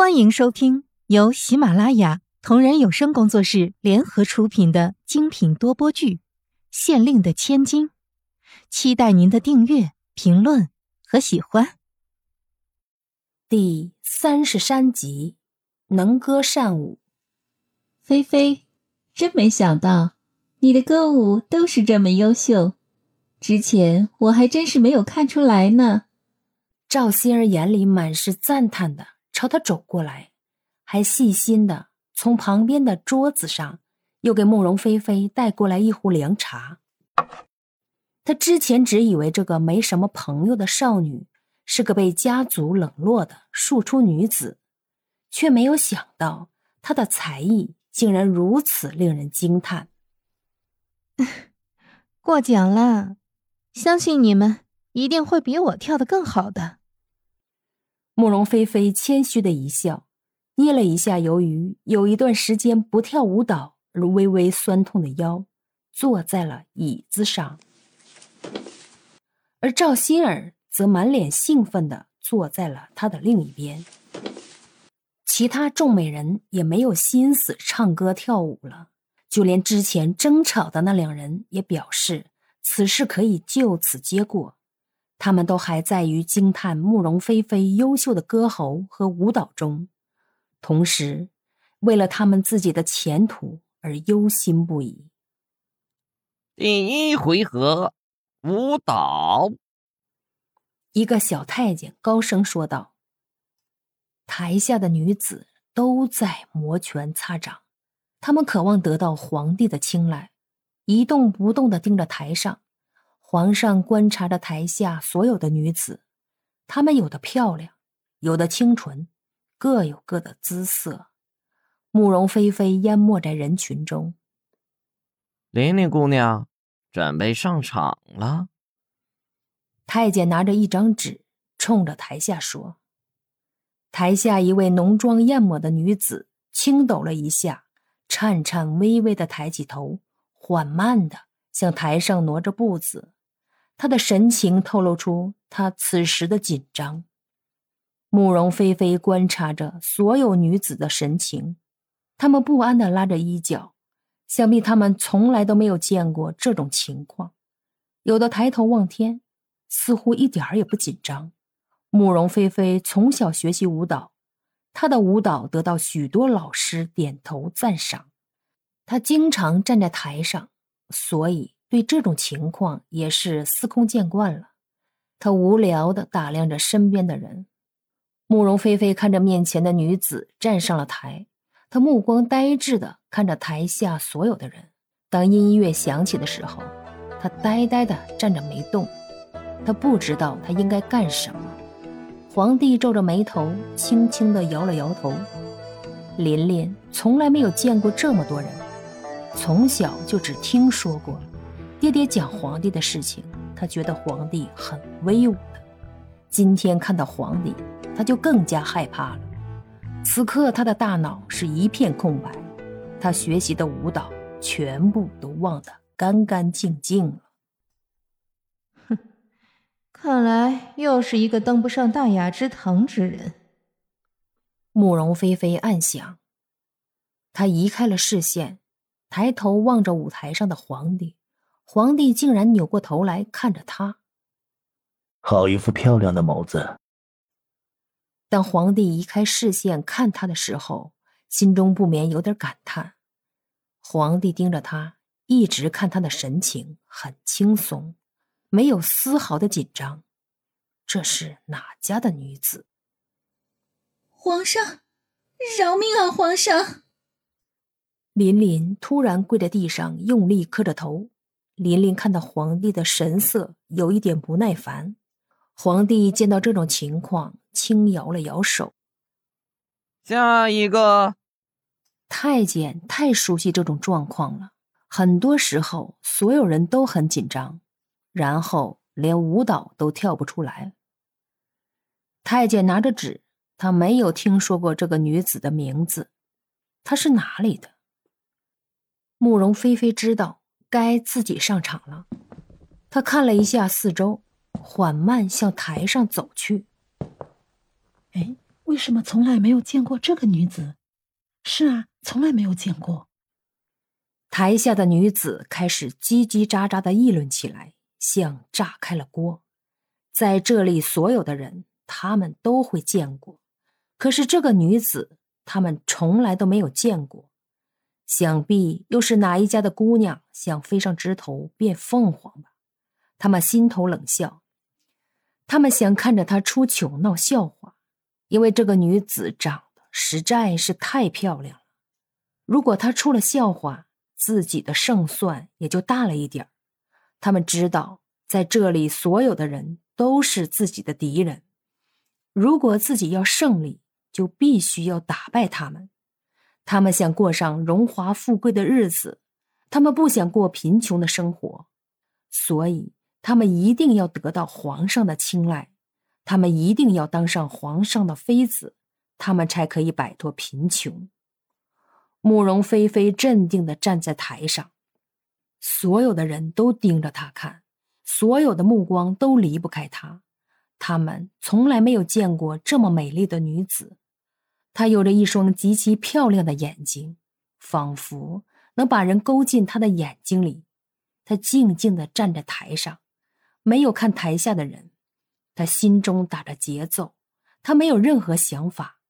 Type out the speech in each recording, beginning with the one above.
欢迎收听由喜马拉雅同人有声工作室联合出品的精品多播剧《县令的千金》，期待您的订阅、评论和喜欢。第三十三集，能歌善舞。菲菲，真没想到你的歌舞都是这么优秀，之前我还真是没有看出来呢。赵心儿眼里满是赞叹的。朝他走过来，还细心的从旁边的桌子上又给慕容菲菲带过来一壶凉茶。他之前只以为这个没什么朋友的少女是个被家族冷落的庶出女子，却没有想到她的才艺竟然如此令人惊叹。过奖了，相信你们一定会比我跳的更好的。慕容菲菲谦虚的一笑，捏了一下由于有一段时间不跳舞蹈而微微酸痛的腰，坐在了椅子上。而赵心儿则满脸兴奋的坐在了他的另一边。其他众美人也没有心思唱歌跳舞了，就连之前争吵的那两人也表示此事可以就此结过。他们都还在于惊叹慕容菲菲优秀的歌喉和舞蹈中，同时为了他们自己的前途而忧心不已。第一回合，舞蹈。一个小太监高声说道。台下的女子都在摩拳擦掌，他们渴望得到皇帝的青睐，一动不动的盯着台上。皇上观察着台下所有的女子，她们有的漂亮，有的清纯，各有各的姿色。慕容菲菲淹没在人群中。玲玲姑娘，准备上场了。太监拿着一张纸，冲着台下说：“台下一位浓妆艳抹的女子轻抖了一下，颤颤巍巍的抬起头，缓慢的向台上挪着步子。”他的神情透露出他此时的紧张。慕容菲菲观察着所有女子的神情，她们不安地拉着衣角，想必她们从来都没有见过这种情况。有的抬头望天，似乎一点儿也不紧张。慕容菲菲从小学习舞蹈，她的舞蹈得到许多老师点头赞赏。她经常站在台上，所以。对这种情况也是司空见惯了，他无聊的打量着身边的人。慕容菲菲看着面前的女子站上了台，她目光呆滞的看着台下所有的人。当音乐响起的时候，她呆呆的站着没动，她不知道她应该干什么。皇帝皱着眉头，轻轻的摇了摇头。琳琳从来没有见过这么多人，从小就只听说过。爹爹讲皇帝的事情，他觉得皇帝很威武的。今天看到皇帝，他就更加害怕了。此刻他的大脑是一片空白，他学习的舞蹈全部都忘得干干净净了。哼，看来又是一个登不上大雅之堂之人。慕容菲菲暗想。他移开了视线，抬头望着舞台上的皇帝。皇帝竟然扭过头来看着他，好一副漂亮的眸子。当皇帝移开视线看他的时候，心中不免有点感叹。皇帝盯着他，一直看他的神情很轻松，没有丝毫的紧张。这是哪家的女子？皇上，饶命啊！皇上！琳琳突然跪在地上，用力磕着头。琳琳看到皇帝的神色，有一点不耐烦。皇帝见到这种情况，轻摇了摇手。下一个，太监太熟悉这种状况了。很多时候，所有人都很紧张，然后连舞蹈都跳不出来。太监拿着纸，他没有听说过这个女子的名字，她是哪里的？慕容菲菲知道。该自己上场了。他看了一下四周，缓慢向台上走去。哎，为什么从来没有见过这个女子？是啊，从来没有见过。台下的女子开始叽叽喳喳的议论起来，像炸开了锅。在这里，所有的人他们都会见过，可是这个女子，他们从来都没有见过。想必又是哪一家的姑娘想飞上枝头变凤凰吧？他们心头冷笑，他们想看着她出糗闹笑话，因为这个女子长得实在是太漂亮了。如果她出了笑话，自己的胜算也就大了一点。他们知道，在这里所有的人都是自己的敌人。如果自己要胜利，就必须要打败他们。他们想过上荣华富贵的日子，他们不想过贫穷的生活，所以他们一定要得到皇上的青睐，他们一定要当上皇上的妃子，他们才可以摆脱贫穷。慕容菲菲镇定地站在台上，所有的人都盯着她看，所有的目光都离不开她。他们从来没有见过这么美丽的女子，她有着一双极其漂亮的眼睛，仿佛能把人勾进她的眼睛里。她静静地站在台上，没有看台下的人，她心中打着节奏，她没有任何想法。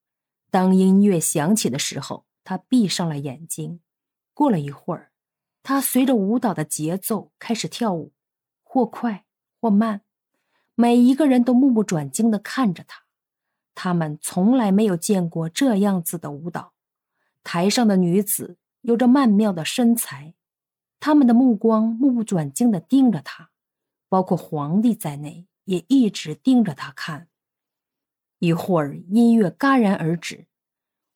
当音乐响起的时候。他闭上了眼睛，过了一会儿，他随着舞蹈的节奏开始跳舞，或快或慢，每一个人都目不转睛地看着他。他们从来没有见过这样子的舞蹈。台上的女子有着曼妙的身材，他们的目光目不转睛地盯着他，包括皇帝在内也一直盯着他看。一会儿，音乐戛然而止。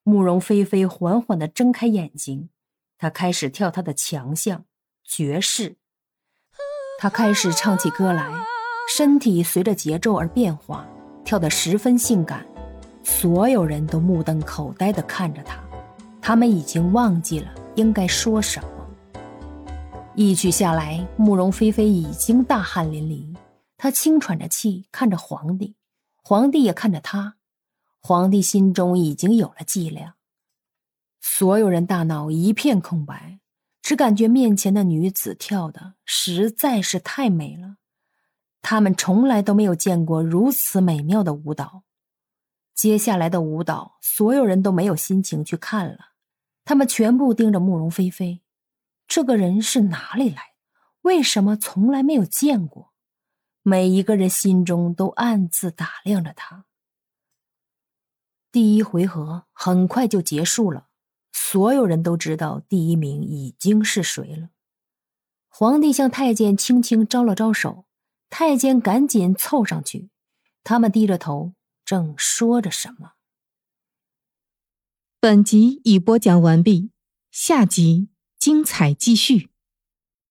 慕容菲菲缓缓地睁开眼睛，她开始跳她的强项爵士。她开始唱起歌来，身体随着节奏而变化，跳得十分性感。所有人都目瞪口呆地看着她，他们已经忘记了应该说什么。一曲下来，慕容菲菲已经大汗淋漓，她轻喘着气看着皇帝，皇帝也看着她。皇帝心中已经有了计量，所有人大脑一片空白，只感觉面前的女子跳的实在是太美了，他们从来都没有见过如此美妙的舞蹈。接下来的舞蹈，所有人都没有心情去看了，他们全部盯着慕容菲菲，这个人是哪里来？为什么从来没有见过？每一个人心中都暗自打量着他。第一回合很快就结束了，所有人都知道第一名已经是谁了。皇帝向太监轻轻招了招手，太监赶紧凑上去，他们低着头正说着什么。本集已播讲完毕，下集精彩继续。